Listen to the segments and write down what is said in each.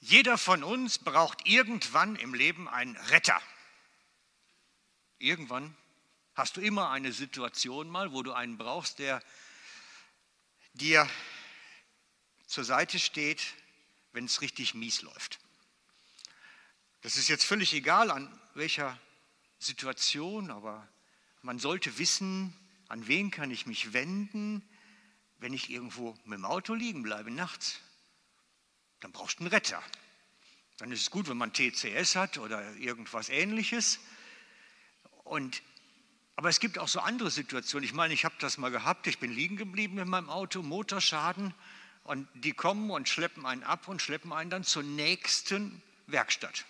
Jeder von uns braucht irgendwann im Leben einen Retter. Irgendwann hast du immer eine Situation mal, wo du einen brauchst, der dir zur Seite steht, wenn es richtig mies läuft. Das ist jetzt völlig egal, an welcher Situation, aber man sollte wissen, an wen kann ich mich wenden, wenn ich irgendwo mit dem Auto liegen bleibe nachts. Dann brauchst du einen Retter. Dann ist es gut, wenn man TCS hat oder irgendwas ähnliches. Und, aber es gibt auch so andere Situationen. Ich meine, ich habe das mal gehabt, ich bin liegen geblieben in meinem Auto, Motorschaden. Und die kommen und schleppen einen ab und schleppen einen dann zur nächsten Werkstatt.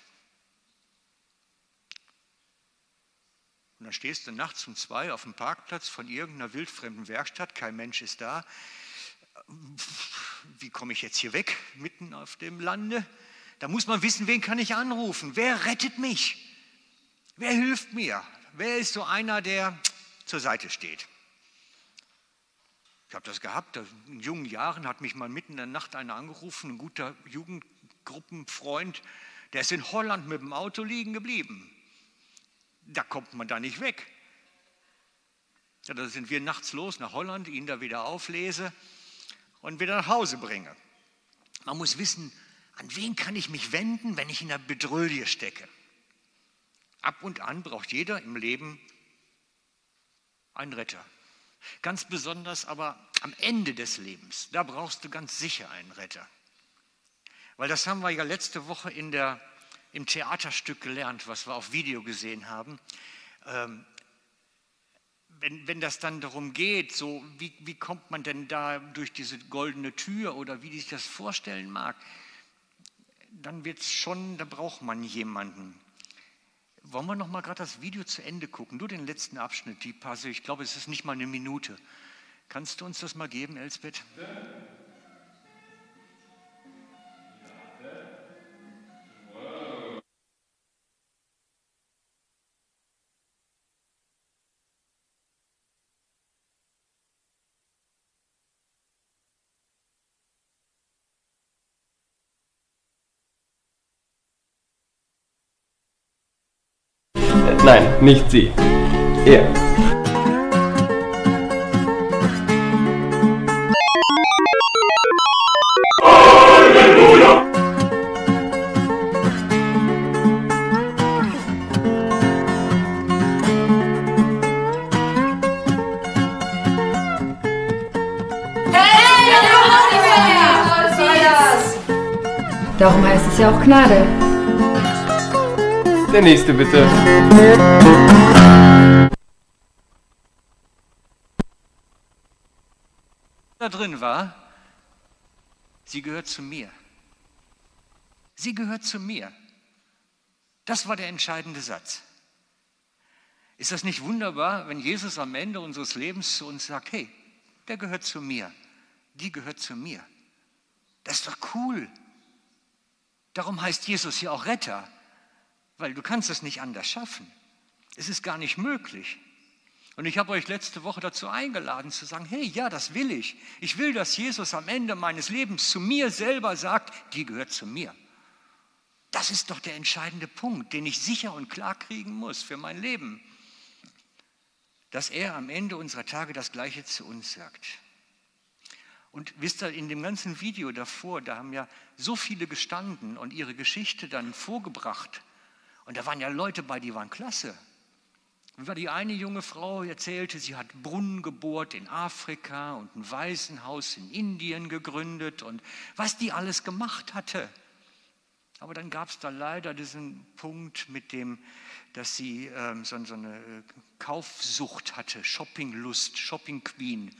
Und dann stehst du nachts um zwei auf dem Parkplatz von irgendeiner wildfremden Werkstatt, kein Mensch ist da. Wie komme ich jetzt hier weg, mitten auf dem Lande? Da muss man wissen, wen kann ich anrufen? Wer rettet mich? Wer hilft mir? Wer ist so einer, der zur Seite steht? Ich habe das gehabt, in jungen Jahren hat mich mal mitten in der Nacht einer angerufen, ein guter Jugendgruppenfreund, der ist in Holland mit dem Auto liegen geblieben. Da kommt man da nicht weg. Ja, da sind wir nachts los nach Holland, ihn da wieder auflese und wieder nach Hause bringe. Man muss wissen, an wen kann ich mich wenden, wenn ich in der Bedrölie stecke. Ab und an braucht jeder im Leben einen Retter. Ganz besonders aber am Ende des Lebens, da brauchst du ganz sicher einen Retter. Weil das haben wir ja letzte Woche in der, im Theaterstück gelernt, was wir auf Video gesehen haben. Ähm, wenn, wenn das dann darum geht, so wie, wie kommt man denn da durch diese goldene Tür oder wie sich das vorstellen mag, dann wird es schon, da braucht man jemanden. Wollen wir noch mal gerade das Video zu Ende gucken? Nur den letzten Abschnitt, die Passe. Ich glaube, es ist nicht mal eine Minute. Kannst du uns das mal geben, Elsbeth? Nein, nicht sie. Er. Darum heißt es ja auch Gnade. Der nächste bitte. Da drin war, sie gehört zu mir. Sie gehört zu mir. Das war der entscheidende Satz. Ist das nicht wunderbar, wenn Jesus am Ende unseres Lebens zu uns sagt, hey, der gehört zu mir, die gehört zu mir. Das ist doch cool. Darum heißt Jesus hier auch Retter, weil du kannst es nicht anders schaffen. Es ist gar nicht möglich. Und ich habe euch letzte Woche dazu eingeladen zu sagen, hey, ja, das will ich. Ich will, dass Jesus am Ende meines Lebens zu mir selber sagt, die gehört zu mir. Das ist doch der entscheidende Punkt, den ich sicher und klar kriegen muss für mein Leben. Dass er am Ende unserer Tage das Gleiche zu uns sagt. Und wisst ihr, in dem ganzen Video davor, da haben ja so viele gestanden und ihre Geschichte dann vorgebracht. Und da waren ja Leute bei, die waren klasse. Wie die eine junge Frau erzählte, sie hat Brunnen gebohrt in Afrika und ein Waisenhaus in Indien gegründet und was die alles gemacht hatte. Aber dann gab es da leider diesen Punkt mit dem, dass sie ähm, so, so, eine äh, Kaufsucht hatte, Shoppinglust, Shopping Queen.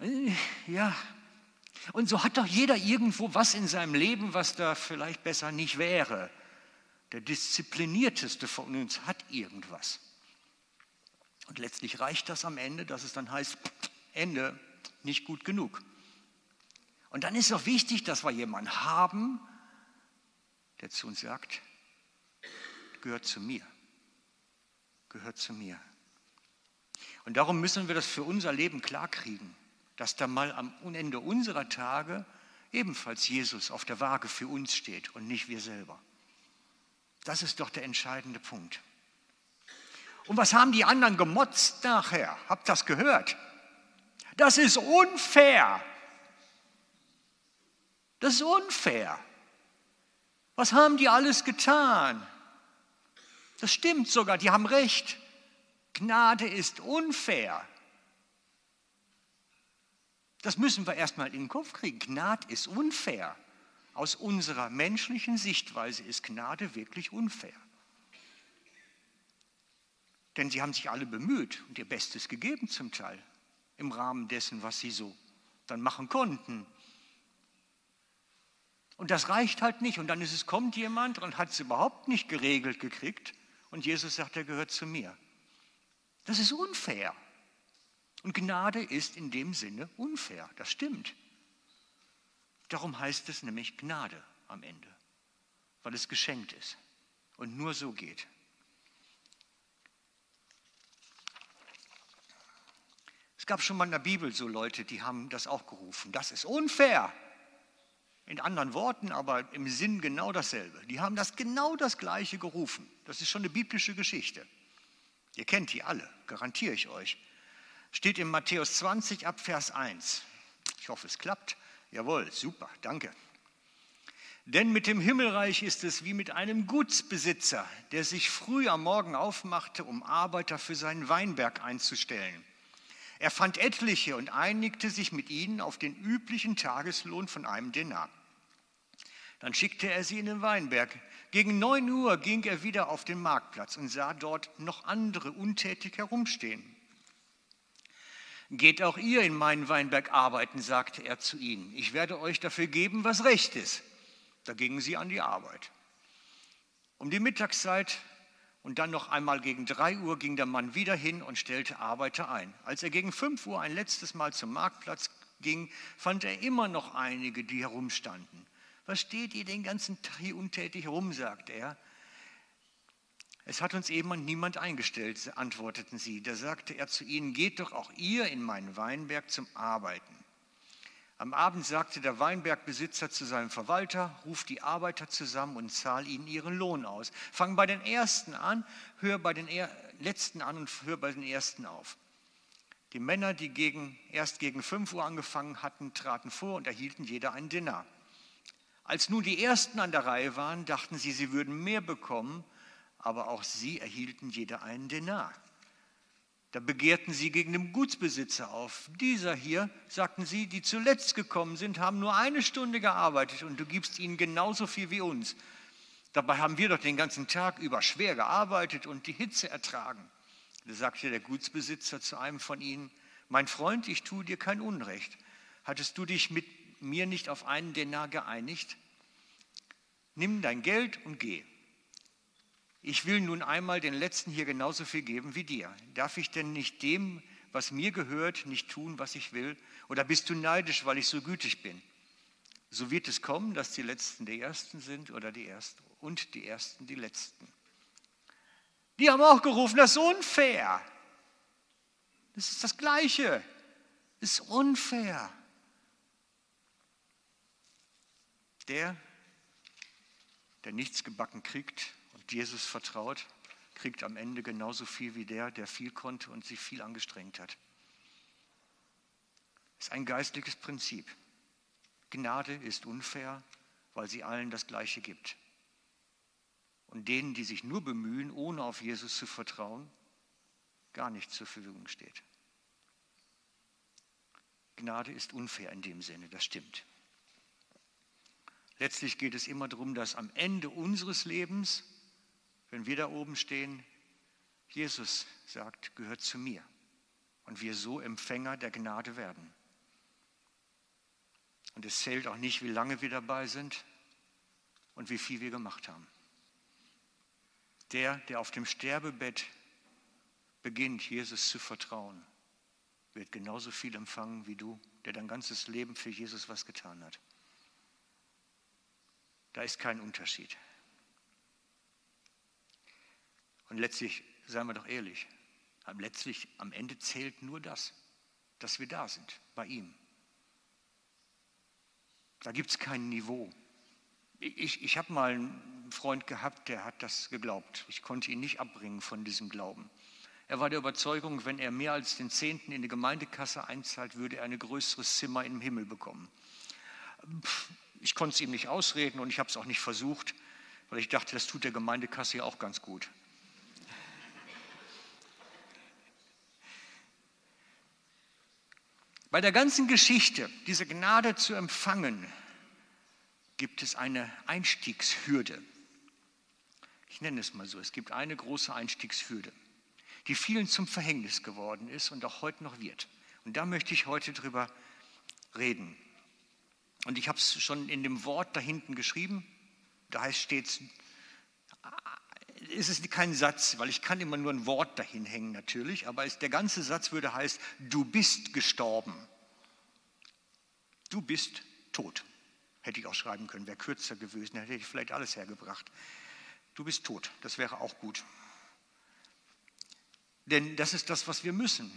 Äh, ja, und so hat doch jeder irgendwo was in seinem Leben, was da vielleicht besser nicht wäre. Der disziplinierteste von uns hat irgendwas. Und letztlich reicht das am Ende, dass es dann heißt, Ende, nicht gut genug. Und dann ist es auch wichtig, dass wir jemanden haben, der zu uns sagt, gehört zu mir, gehört zu mir. Und darum müssen wir das für unser Leben klarkriegen, dass da mal am Ende unserer Tage ebenfalls Jesus auf der Waage für uns steht und nicht wir selber. Das ist doch der entscheidende Punkt. Und was haben die anderen gemotzt nachher? Habt das gehört? Das ist unfair. Das ist unfair. Was haben die alles getan? Das stimmt sogar, die haben recht. Gnade ist unfair. Das müssen wir erstmal in den Kopf kriegen. Gnade ist unfair. Aus unserer menschlichen Sichtweise ist Gnade wirklich unfair. Denn sie haben sich alle bemüht und ihr Bestes gegeben zum Teil im Rahmen dessen, was sie so dann machen konnten. Und das reicht halt nicht. Und dann ist es, kommt jemand und hat es überhaupt nicht geregelt gekriegt. Und Jesus sagt, er gehört zu mir. Das ist unfair. Und Gnade ist in dem Sinne unfair. Das stimmt. Darum heißt es nämlich Gnade am Ende, weil es geschenkt ist und nur so geht. Es gab schon mal in der Bibel so Leute, die haben das auch gerufen. Das ist unfair. In anderen Worten, aber im Sinn genau dasselbe. Die haben das genau das Gleiche gerufen. Das ist schon eine biblische Geschichte. Ihr kennt die alle, garantiere ich euch. Steht in Matthäus 20 ab Vers 1. Ich hoffe, es klappt. Jawohl, super, danke. Denn mit dem Himmelreich ist es wie mit einem Gutsbesitzer, der sich früh am Morgen aufmachte, um Arbeiter für seinen Weinberg einzustellen. Er fand etliche und einigte sich mit ihnen auf den üblichen Tageslohn von einem Denar. Dann schickte er sie in den Weinberg. Gegen neun Uhr ging er wieder auf den Marktplatz und sah dort noch andere untätig herumstehen. Geht auch ihr in meinen Weinberg arbeiten, sagte er zu ihnen. Ich werde euch dafür geben, was recht ist. Da gingen sie an die Arbeit. Um die Mittagszeit und dann noch einmal gegen drei Uhr ging der Mann wieder hin und stellte Arbeiter ein. Als er gegen fünf Uhr ein letztes Mal zum Marktplatz ging, fand er immer noch einige, die herumstanden. Was steht ihr den ganzen Tag hier untätig rum, sagte er. Es hat uns eben niemand eingestellt, antworteten sie. Da sagte er zu ihnen, geht doch auch ihr in meinen Weinberg zum Arbeiten. Am Abend sagte der Weinbergbesitzer zu seinem Verwalter, ruf die Arbeiter zusammen und zahl ihnen ihren Lohn aus. Fang bei den Ersten an, hör bei den Letzten an und hör bei den Ersten auf. Die Männer, die gegen, erst gegen 5 Uhr angefangen hatten, traten vor und erhielten jeder einen Dinar. Als nun die Ersten an der Reihe waren, dachten sie, sie würden mehr bekommen, aber auch sie erhielten jeder einen Denar. Da begehrten sie gegen den Gutsbesitzer auf. Dieser hier, sagten sie, die zuletzt gekommen sind, haben nur eine Stunde gearbeitet und du gibst ihnen genauso viel wie uns. Dabei haben wir doch den ganzen Tag über schwer gearbeitet und die Hitze ertragen. Da sagte der Gutsbesitzer zu einem von ihnen, mein Freund, ich tue dir kein Unrecht. Hattest du dich mit mir nicht auf einen Denar geeinigt? Nimm dein Geld und geh. Ich will nun einmal den Letzten hier genauso viel geben wie dir. Darf ich denn nicht dem, was mir gehört, nicht tun, was ich will? Oder bist du neidisch, weil ich so gütig bin? So wird es kommen, dass die Letzten die Ersten sind oder die Ersten und die Ersten die Letzten. Die haben auch gerufen, das ist unfair. Das ist das Gleiche. Das ist unfair. Der, der nichts gebacken kriegt, Jesus vertraut, kriegt am Ende genauso viel wie der, der viel konnte und sich viel angestrengt hat. Das ist ein geistliches Prinzip. Gnade ist unfair, weil sie allen das Gleiche gibt. Und denen, die sich nur bemühen, ohne auf Jesus zu vertrauen, gar nicht zur Verfügung steht. Gnade ist unfair in dem Sinne, das stimmt. Letztlich geht es immer darum, dass am Ende unseres Lebens wenn wir da oben stehen, Jesus sagt, gehört zu mir und wir so Empfänger der Gnade werden. Und es zählt auch nicht, wie lange wir dabei sind und wie viel wir gemacht haben. Der, der auf dem Sterbebett beginnt, Jesus zu vertrauen, wird genauso viel empfangen wie du, der dein ganzes Leben für Jesus was getan hat. Da ist kein Unterschied. Und letztlich, seien wir doch ehrlich, letztlich am Ende zählt nur das, dass wir da sind, bei ihm. Da gibt es kein Niveau. Ich, ich habe mal einen Freund gehabt, der hat das geglaubt. Ich konnte ihn nicht abbringen von diesem Glauben. Er war der Überzeugung, wenn er mehr als den Zehnten in die Gemeindekasse einzahlt, würde er ein größeres Zimmer im Himmel bekommen. Ich konnte es ihm nicht ausreden und ich habe es auch nicht versucht, weil ich dachte, das tut der Gemeindekasse ja auch ganz gut. Bei der ganzen Geschichte, diese Gnade zu empfangen, gibt es eine Einstiegshürde. Ich nenne es mal so, es gibt eine große Einstiegshürde, die vielen zum Verhängnis geworden ist und auch heute noch wird. Und da möchte ich heute drüber reden. Und ich habe es schon in dem Wort da hinten geschrieben, da heißt stets, ist es kein Satz, weil ich kann immer nur ein Wort dahin hängen natürlich, aber es, der ganze Satz würde heißen, du bist gestorben. Du bist tot. Hätte ich auch schreiben können, wäre kürzer gewesen, hätte ich vielleicht alles hergebracht. Du bist tot, das wäre auch gut. Denn das ist das, was wir müssen,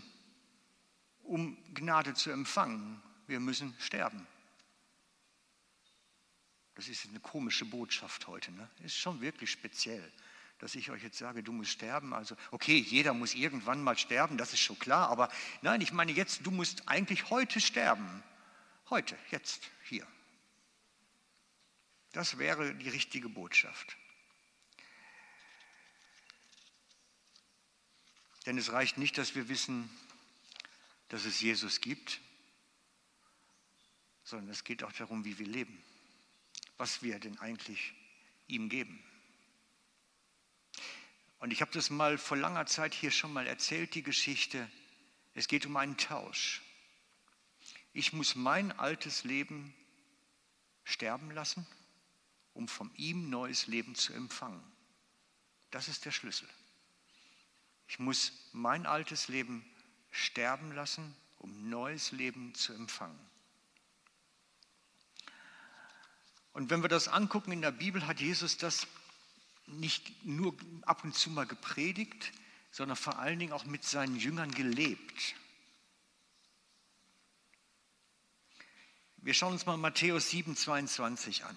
um Gnade zu empfangen. Wir müssen sterben. Das ist eine komische Botschaft heute. Ne? Ist schon wirklich speziell, dass ich euch jetzt sage, du musst sterben. Also, okay, jeder muss irgendwann mal sterben, das ist schon klar. Aber nein, ich meine jetzt, du musst eigentlich heute sterben. Heute, jetzt, hier. Das wäre die richtige Botschaft. Denn es reicht nicht, dass wir wissen, dass es Jesus gibt, sondern es geht auch darum, wie wir leben, was wir denn eigentlich ihm geben. Und ich habe das mal vor langer Zeit hier schon mal erzählt, die Geschichte. Es geht um einen Tausch. Ich muss mein altes Leben sterben lassen um von ihm neues Leben zu empfangen. Das ist der Schlüssel. Ich muss mein altes Leben sterben lassen, um neues Leben zu empfangen. Und wenn wir das angucken in der Bibel, hat Jesus das nicht nur ab und zu mal gepredigt, sondern vor allen Dingen auch mit seinen Jüngern gelebt. Wir schauen uns mal Matthäus 7, 22 an.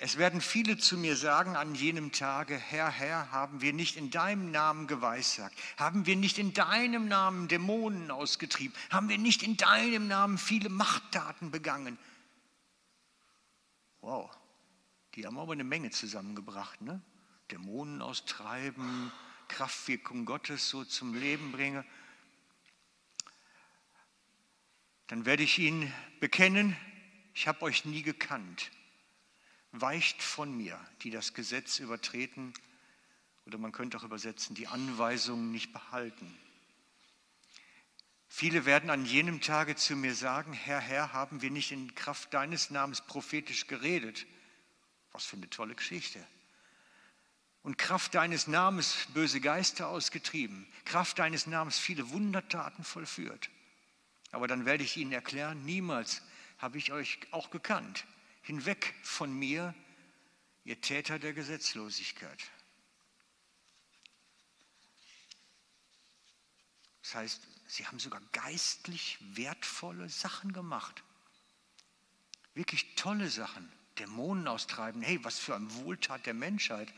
Es werden viele zu mir sagen an jenem Tage, Herr, Herr, haben wir nicht in deinem Namen geweissagt? Haben wir nicht in deinem Namen Dämonen ausgetrieben? Haben wir nicht in deinem Namen viele Machttaten begangen? Wow, die haben aber eine Menge zusammengebracht. Ne? Dämonen austreiben, Kraftwirkung Gottes so zum Leben bringen. Dann werde ich ihnen bekennen, ich habe euch nie gekannt weicht von mir, die das Gesetz übertreten oder man könnte auch übersetzen, die Anweisungen nicht behalten. Viele werden an jenem Tage zu mir sagen, Herr, Herr, haben wir nicht in Kraft deines Namens prophetisch geredet? Was für eine tolle Geschichte. Und Kraft deines Namens böse Geister ausgetrieben, Kraft deines Namens viele Wundertaten vollführt. Aber dann werde ich ihnen erklären, niemals habe ich euch auch gekannt hinweg von mir, ihr Täter der Gesetzlosigkeit. Das heißt, sie haben sogar geistlich wertvolle Sachen gemacht. Wirklich tolle Sachen. Dämonen austreiben. Hey, was für ein Wohltat der Menschheit.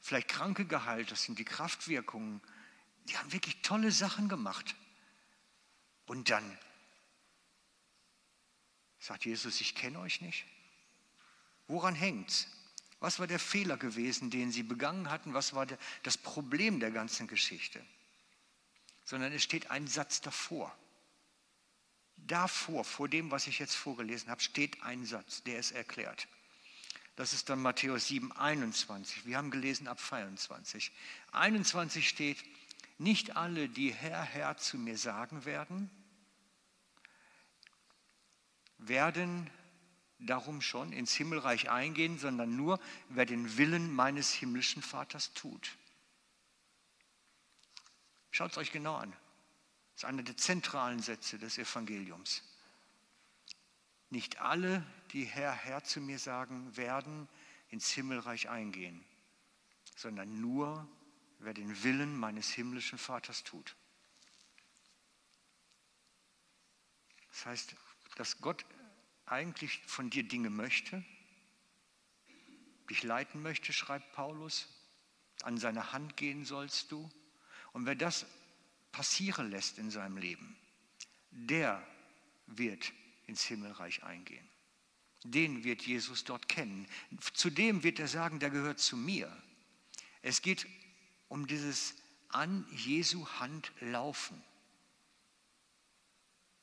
Vielleicht Kranke geheilt, das sind die Kraftwirkungen. Die haben wirklich tolle Sachen gemacht. Und dann sagt Jesus, ich kenne euch nicht. Woran hängt's? Was war der Fehler gewesen, den sie begangen hatten? Was war das Problem der ganzen Geschichte? Sondern es steht ein Satz davor. Davor, vor dem, was ich jetzt vorgelesen habe, steht ein Satz, der es erklärt. Das ist dann Matthäus 7, 21. Wir haben gelesen ab 22. 21 steht, nicht alle, die Herr, Herr zu mir sagen werden, werden darum schon ins Himmelreich eingehen, sondern nur, wer den Willen meines himmlischen Vaters tut. Schaut es euch genau an. Das ist einer der zentralen Sätze des Evangeliums. Nicht alle, die Herr, Herr zu mir sagen, werden ins Himmelreich eingehen, sondern nur, wer den Willen meines himmlischen Vaters tut. Das heißt, dass Gott eigentlich von dir Dinge möchte, dich leiten möchte, schreibt Paulus. An seine Hand gehen sollst du. Und wer das passieren lässt in seinem Leben, der wird ins Himmelreich eingehen. Den wird Jesus dort kennen. Zudem wird er sagen, der gehört zu mir. Es geht um dieses an Jesu Hand laufen.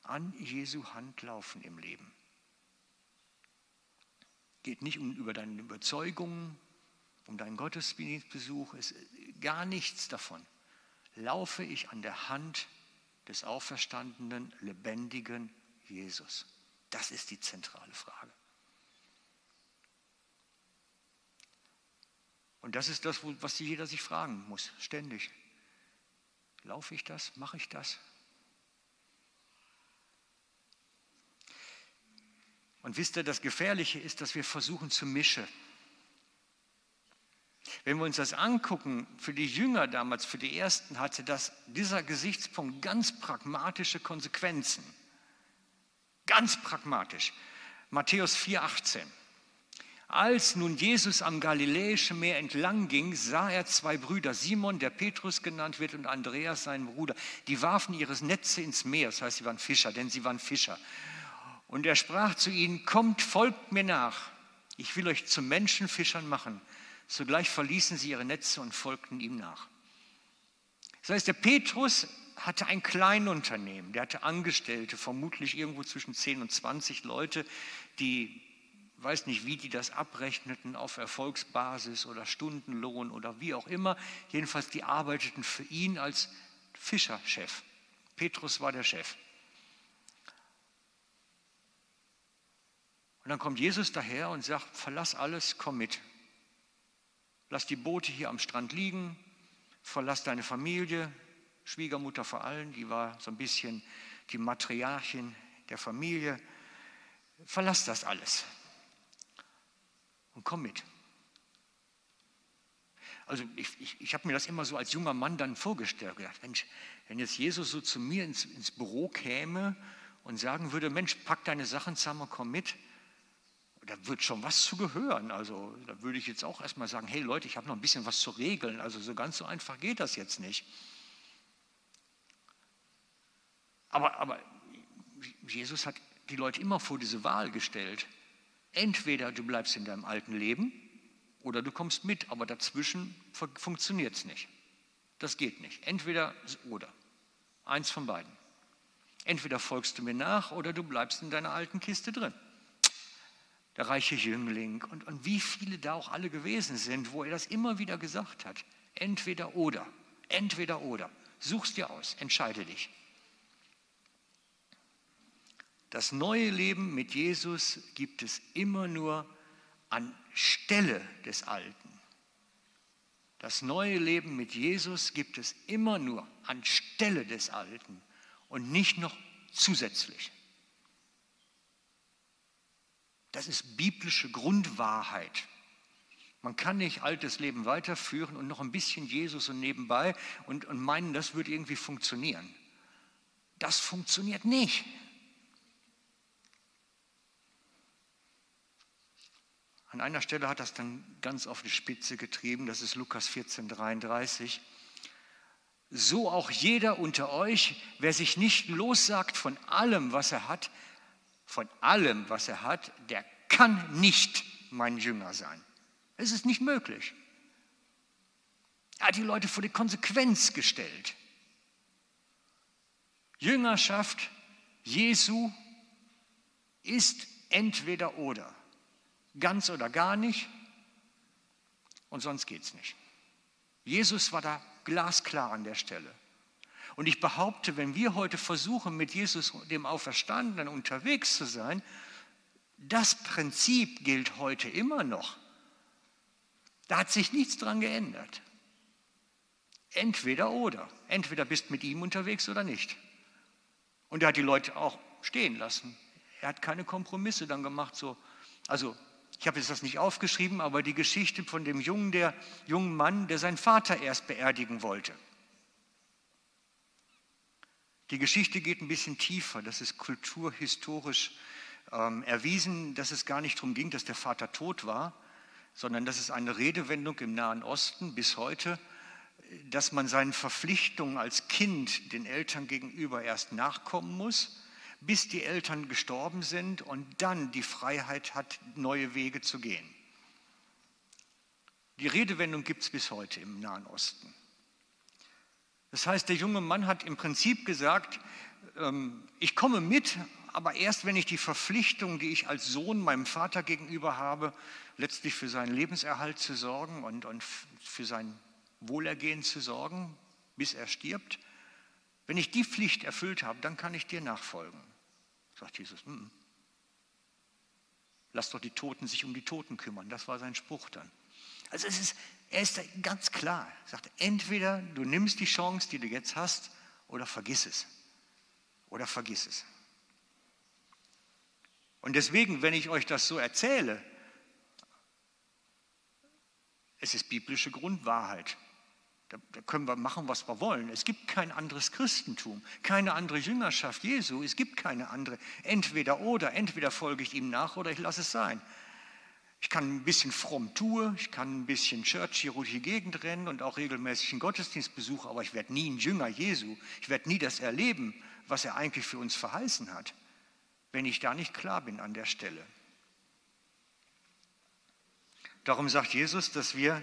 An Jesu Hand laufen im Leben. Geht nicht um über deine Überzeugungen, um deinen Gottesdienstbesuch, ist gar nichts davon. Laufe ich an der Hand des auferstandenen, lebendigen Jesus? Das ist die zentrale Frage. Und das ist das, was jeder sich fragen muss, ständig. Laufe ich das? Mache ich das? Und wisst ihr, das Gefährliche ist, dass wir versuchen zu mischen. Wenn wir uns das angucken, für die Jünger damals, für die Ersten, hatte das, dieser Gesichtspunkt ganz pragmatische Konsequenzen. Ganz pragmatisch. Matthäus 4,18. Als nun Jesus am Galiläischen Meer entlang ging, sah er zwei Brüder, Simon, der Petrus genannt wird, und Andreas, sein Bruder. Die warfen ihre Netze ins Meer, das heißt, sie waren Fischer, denn sie waren Fischer. Und er sprach zu ihnen, kommt, folgt mir nach, ich will euch zu Menschenfischern machen. Sogleich verließen sie ihre Netze und folgten ihm nach. Das heißt, der Petrus hatte ein Kleinunternehmen, der hatte Angestellte, vermutlich irgendwo zwischen 10 und 20 Leute, die, weiß nicht, wie die das abrechneten, auf Erfolgsbasis oder Stundenlohn oder wie auch immer. Jedenfalls, die arbeiteten für ihn als Fischerchef. Petrus war der Chef. Und dann kommt Jesus daher und sagt, verlass alles, komm mit. Lass die Boote hier am Strand liegen, verlass deine Familie, Schwiegermutter vor allem, die war so ein bisschen die Matriarchin der Familie. Verlass das alles und komm mit. Also ich, ich, ich habe mir das immer so als junger Mann dann vorgestellt, gedacht, Mensch, wenn jetzt Jesus so zu mir ins, ins Büro käme und sagen würde, Mensch, pack deine Sachen zusammen komm mit, da wird schon was zu gehören. Also da würde ich jetzt auch erstmal sagen, hey Leute, ich habe noch ein bisschen was zu regeln. Also so ganz so einfach geht das jetzt nicht. Aber, aber Jesus hat die Leute immer vor diese Wahl gestellt. Entweder du bleibst in deinem alten Leben oder du kommst mit, aber dazwischen funktioniert es nicht. Das geht nicht. Entweder oder. Eins von beiden. Entweder folgst du mir nach oder du bleibst in deiner alten Kiste drin der reiche Jüngling und, und wie viele da auch alle gewesen sind, wo er das immer wieder gesagt hat. Entweder oder, entweder oder. Such's dir aus, entscheide dich. Das neue Leben mit Jesus gibt es immer nur anstelle des Alten. Das neue Leben mit Jesus gibt es immer nur anstelle des Alten und nicht noch zusätzlich. Das ist biblische Grundwahrheit. Man kann nicht altes Leben weiterführen und noch ein bisschen Jesus und nebenbei und, und meinen, das wird irgendwie funktionieren. Das funktioniert nicht. An einer Stelle hat das dann ganz auf die Spitze getrieben, das ist Lukas 14, 33. So auch jeder unter euch, wer sich nicht lossagt von allem, was er hat, von allem, was er hat, der kann nicht mein Jünger sein. Es ist nicht möglich. Er hat die Leute vor die Konsequenz gestellt. Jüngerschaft Jesu ist entweder oder. Ganz oder gar nicht. Und sonst geht es nicht. Jesus war da glasklar an der Stelle. Und ich behaupte, wenn wir heute versuchen, mit Jesus, dem Auferstandenen, unterwegs zu sein, das Prinzip gilt heute immer noch. Da hat sich nichts dran geändert. Entweder oder. Entweder bist mit ihm unterwegs oder nicht. Und er hat die Leute auch stehen lassen. Er hat keine Kompromisse dann gemacht. So. Also, ich habe jetzt das nicht aufgeschrieben, aber die Geschichte von dem jungen, der, jungen Mann, der seinen Vater erst beerdigen wollte. Die Geschichte geht ein bisschen tiefer, das ist kulturhistorisch ähm, erwiesen, dass es gar nicht darum ging, dass der Vater tot war, sondern dass es eine Redewendung im Nahen Osten bis heute, dass man seinen Verpflichtungen als Kind den Eltern gegenüber erst nachkommen muss, bis die Eltern gestorben sind und dann die Freiheit hat, neue Wege zu gehen. Die Redewendung gibt es bis heute im Nahen Osten. Das heißt, der junge Mann hat im Prinzip gesagt, ähm, ich komme mit, aber erst wenn ich die Verpflichtung, die ich als Sohn meinem Vater gegenüber habe, letztlich für seinen Lebenserhalt zu sorgen und, und für sein Wohlergehen zu sorgen, bis er stirbt, wenn ich die Pflicht erfüllt habe, dann kann ich dir nachfolgen. Sagt Jesus, mm, lass doch die Toten sich um die Toten kümmern. Das war sein Spruch dann. Also es ist, er ist ganz klar. Er sagt, entweder du nimmst die Chance, die du jetzt hast, oder vergiss es. Oder vergiss es. Und deswegen, wenn ich euch das so erzähle, es ist biblische Grundwahrheit. Da, können wir machen, was wir wollen. Es gibt kein anderes Christentum, keine andere Jüngerschaft Jesu. Es gibt keine andere. Entweder oder, entweder folge ich ihm nach oder ich lasse es sein. Ich kann ein bisschen fromm tun, ich kann ein bisschen Church hier durch die Gegend rennen und auch regelmäßig einen Gottesdienst besuchen, aber ich werde nie ein Jünger Jesu. Ich werde nie das erleben, was er eigentlich für uns verheißen hat, wenn ich da nicht klar bin an der Stelle. Darum sagt Jesus, dass wir,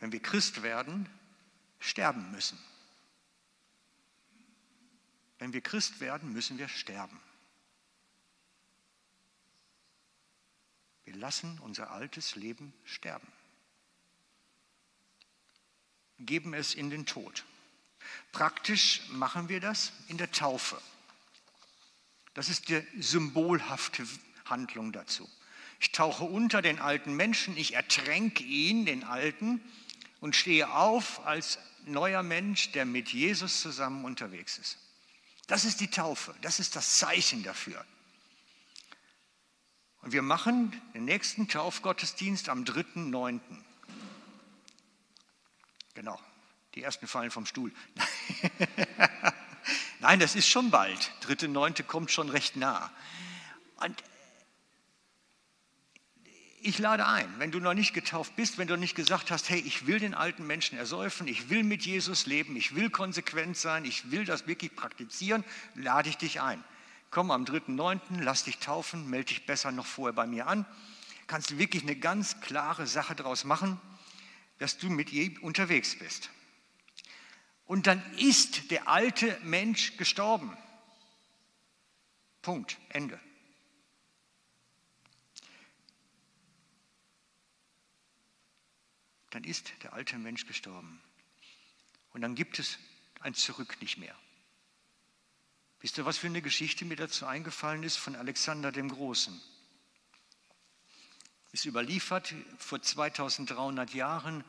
wenn wir Christ werden, sterben müssen. Wenn wir Christ werden, müssen wir sterben. Wir lassen unser altes Leben sterben. Geben es in den Tod. Praktisch machen wir das in der Taufe. Das ist die symbolhafte Handlung dazu. Ich tauche unter den alten Menschen, ich ertränke ihn, den Alten, und stehe auf als neuer Mensch, der mit Jesus zusammen unterwegs ist. Das ist die Taufe, das ist das Zeichen dafür. Und wir machen den nächsten Taufgottesdienst am 3.9. Genau, die ersten fallen vom Stuhl. Nein, das ist schon bald. 3.9. kommt schon recht nah. Und ich lade ein, wenn du noch nicht getauft bist, wenn du nicht gesagt hast, hey, ich will den alten Menschen ersäufen, ich will mit Jesus leben, ich will konsequent sein, ich will das wirklich praktizieren, lade ich dich ein. Komm am 3.9., lass dich taufen, melde dich besser noch vorher bei mir an. Kannst du wirklich eine ganz klare Sache daraus machen, dass du mit ihr unterwegs bist. Und dann ist der alte Mensch gestorben. Punkt, Ende. Dann ist der alte Mensch gestorben. Und dann gibt es ein Zurück nicht mehr. Wisst ihr, was für eine Geschichte mir dazu eingefallen ist von Alexander dem Großen? Ist überliefert, vor 2300 Jahren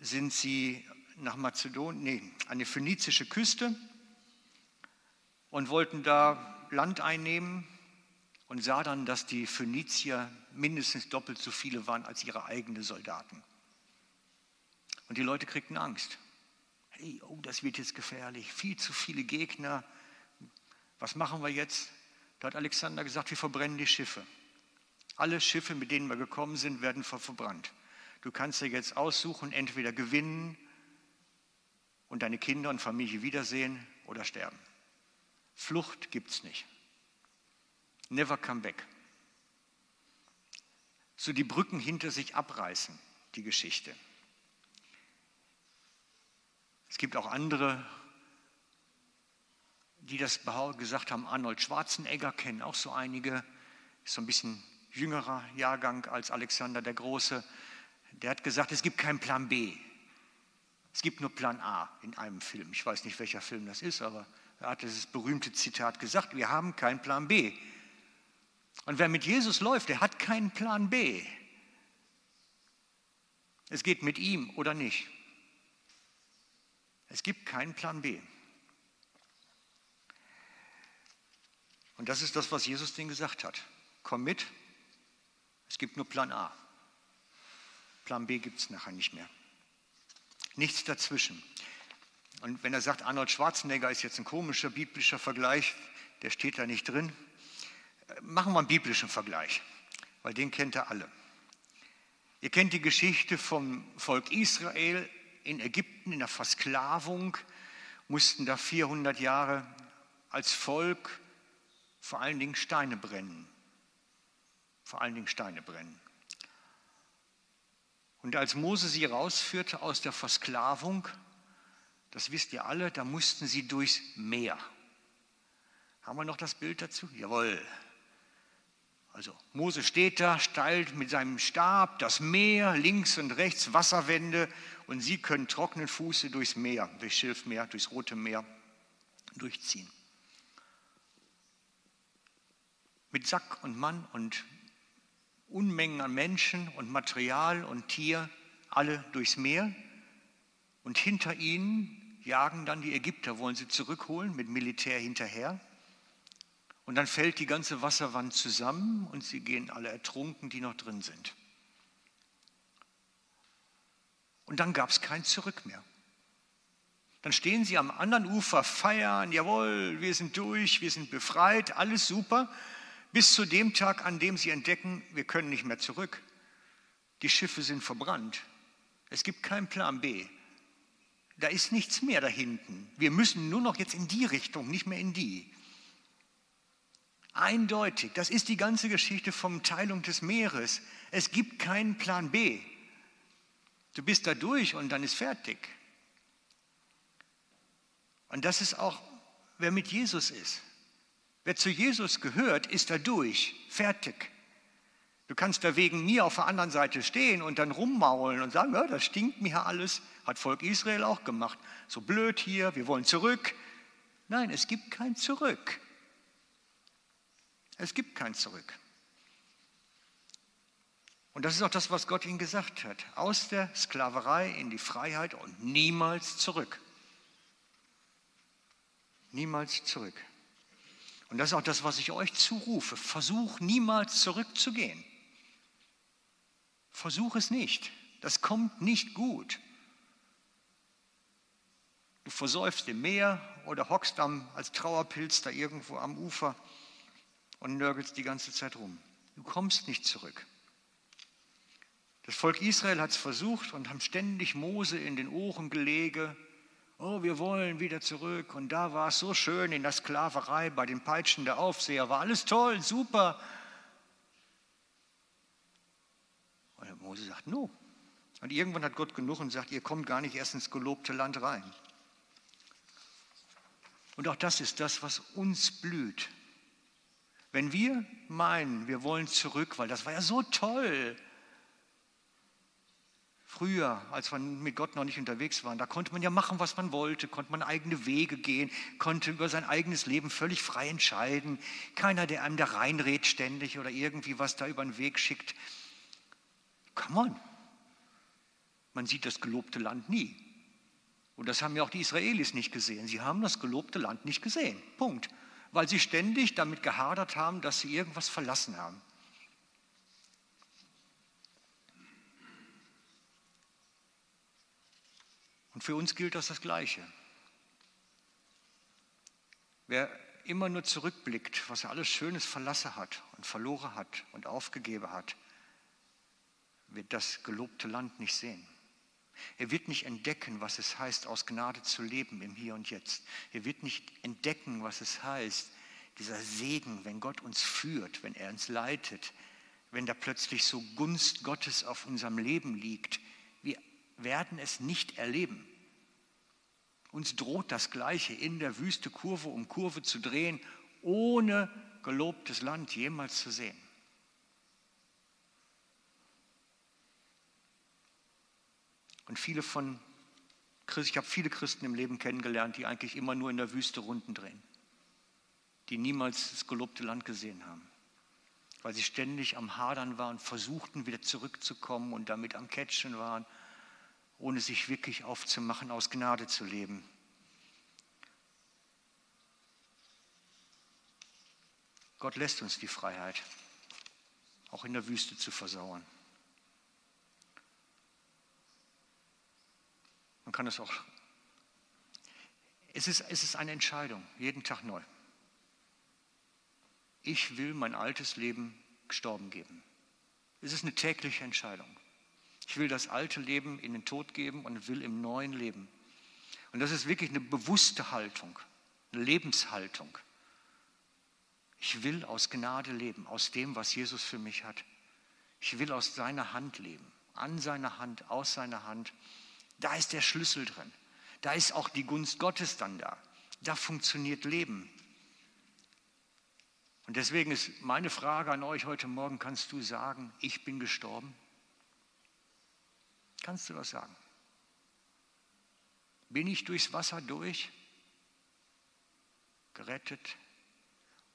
sind sie nach Mazedonien, nee, an die phönizische Küste und wollten da Land einnehmen und sah dann, dass die Phönizier mindestens doppelt so viele waren als ihre eigenen Soldaten. Und die Leute kriegten Angst. Hey, oh, das wird jetzt gefährlich. Viel zu viele Gegner. Was machen wir jetzt? Da hat Alexander gesagt, wir verbrennen die Schiffe. Alle Schiffe, mit denen wir gekommen sind, werden verbrannt. Du kannst dir jetzt aussuchen, entweder gewinnen und deine Kinder und Familie wiedersehen oder sterben. Flucht gibt es nicht. Never come back. So die Brücken hinter sich abreißen, die Geschichte. Es gibt auch andere, die das gesagt haben. Arnold Schwarzenegger kennen auch so einige, ist so ein bisschen jüngerer Jahrgang als Alexander der Große. Der hat gesagt, es gibt keinen Plan B. Es gibt nur Plan A in einem Film. Ich weiß nicht, welcher Film das ist, aber er hat dieses berühmte Zitat gesagt, wir haben keinen Plan B. Und wer mit Jesus läuft, der hat keinen Plan B. Es geht mit ihm oder nicht. Es gibt keinen Plan B. Und das ist das, was Jesus denen gesagt hat. Komm mit, es gibt nur Plan A. Plan B gibt es nachher nicht mehr. Nichts dazwischen. Und wenn er sagt, Arnold Schwarzenegger ist jetzt ein komischer biblischer Vergleich, der steht da nicht drin. Machen wir einen biblischen Vergleich, weil den kennt ihr alle. Ihr kennt die Geschichte vom Volk Israel in Ägypten in der Versklavung, mussten da 400 Jahre als Volk vor allen Dingen Steine brennen. Vor allen Dingen Steine brennen. Und als Mose sie rausführte aus der Versklavung, das wisst ihr alle, da mussten sie durchs Meer. Haben wir noch das Bild dazu? Jawohl. Also Mose steht da, steilt mit seinem Stab das Meer, links und rechts Wasserwände und sie können trockenen Fuße durchs Meer, durchs Schilfmeer, durchs Rote Meer durchziehen. Mit Sack und Mann und Unmengen an Menschen und Material und Tier, alle durchs Meer. Und hinter ihnen jagen dann die Ägypter, wollen sie zurückholen mit Militär hinterher. Und dann fällt die ganze Wasserwand zusammen und sie gehen alle ertrunken, die noch drin sind. Und dann gab es kein Zurück mehr. Dann stehen sie am anderen Ufer, feiern, jawohl, wir sind durch, wir sind befreit, alles super, bis zu dem Tag, an dem sie entdecken, wir können nicht mehr zurück. Die Schiffe sind verbrannt. Es gibt keinen Plan B. Da ist nichts mehr da hinten. Wir müssen nur noch jetzt in die Richtung, nicht mehr in die. Eindeutig, das ist die ganze Geschichte vom Teilung des Meeres. Es gibt keinen Plan B. Du bist da durch und dann ist fertig. Und das ist auch, wer mit Jesus ist. Wer zu Jesus gehört, ist da durch, fertig. Du kannst da wegen mir auf der anderen Seite stehen und dann rummaulen und sagen, ja, das stinkt mir alles. Hat Volk Israel auch gemacht. So blöd hier, wir wollen zurück. Nein, es gibt kein Zurück. Es gibt kein Zurück. Und das ist auch das, was Gott ihnen gesagt hat. Aus der Sklaverei in die Freiheit und niemals zurück. Niemals zurück. Und das ist auch das, was ich euch zurufe. Versuch niemals zurückzugehen. Versuch es nicht. Das kommt nicht gut. Du versäufst im Meer oder hockst am, als Trauerpilz da irgendwo am Ufer und nörgelst die ganze Zeit rum. Du kommst nicht zurück. Das Volk Israel hat es versucht und haben ständig Mose in den Ohren gelege. Oh, wir wollen wieder zurück. Und da war es so schön in der Sklaverei bei den Peitschen der Aufseher. War alles toll, super. Und Mose sagt, no. Und irgendwann hat Gott genug und sagt, ihr kommt gar nicht erst ins gelobte Land rein. Und auch das ist das, was uns blüht. Wenn wir meinen, wir wollen zurück, weil das war ja so toll. Früher, als man mit Gott noch nicht unterwegs war, da konnte man ja machen, was man wollte, konnte man eigene Wege gehen, konnte über sein eigenes Leben völlig frei entscheiden. Keiner, der einem da reinredet ständig oder irgendwie was da über den Weg schickt. Come on. Man sieht das gelobte Land nie. Und das haben ja auch die Israelis nicht gesehen. Sie haben das gelobte Land nicht gesehen. Punkt weil sie ständig damit gehadert haben, dass sie irgendwas verlassen haben. Und für uns gilt das das Gleiche. Wer immer nur zurückblickt, was er alles Schönes verlassen hat und verloren hat und aufgegeben hat, wird das gelobte Land nicht sehen. Er wird nicht entdecken, was es heißt, aus Gnade zu leben im Hier und Jetzt. Er wird nicht entdecken, was es heißt, dieser Segen, wenn Gott uns führt, wenn er uns leitet, wenn da plötzlich so Gunst Gottes auf unserem Leben liegt. Wir werden es nicht erleben. Uns droht das Gleiche, in der Wüste Kurve um Kurve zu drehen, ohne gelobtes Land jemals zu sehen. Und viele von ich habe viele Christen im Leben kennengelernt, die eigentlich immer nur in der Wüste Runden drehen, die niemals das gelobte Land gesehen haben, weil sie ständig am Hadern waren, versuchten wieder zurückzukommen und damit am Catchen waren, ohne sich wirklich aufzumachen, aus Gnade zu leben. Gott lässt uns die Freiheit, auch in der Wüste zu versauern. Man kann es auch. Es ist, es ist eine Entscheidung, jeden Tag neu. ich will mein altes Leben gestorben geben. Es ist eine tägliche Entscheidung. Ich will das alte Leben in den Tod geben und will im neuen leben. Und das ist wirklich eine bewusste Haltung, eine Lebenshaltung. Ich will aus Gnade leben, aus dem, was Jesus für mich hat. Ich will aus seiner Hand leben, an seiner Hand, aus seiner Hand. Da ist der Schlüssel drin. Da ist auch die Gunst Gottes dann da. Da funktioniert Leben. Und deswegen ist meine Frage an euch heute Morgen, kannst du sagen, ich bin gestorben? Kannst du das sagen? Bin ich durchs Wasser durch? Gerettet?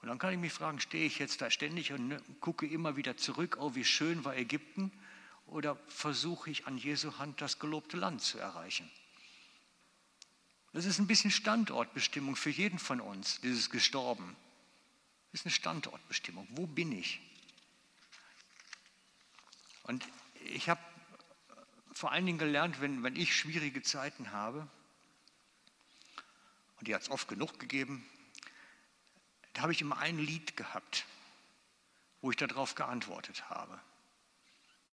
Und dann kann ich mich fragen, stehe ich jetzt da ständig und ne, gucke immer wieder zurück, oh wie schön war Ägypten, oder versuche ich an Jesu Hand das gelobte Land zu erreichen? Das ist ein bisschen Standortbestimmung für jeden von uns, dieses Gestorben. Das ist eine Standortbestimmung. Wo bin ich? Und ich habe vor allen Dingen gelernt, wenn, wenn ich schwierige Zeiten habe, und die hat es oft genug gegeben, da habe ich immer ein Lied gehabt, wo ich darauf geantwortet habe.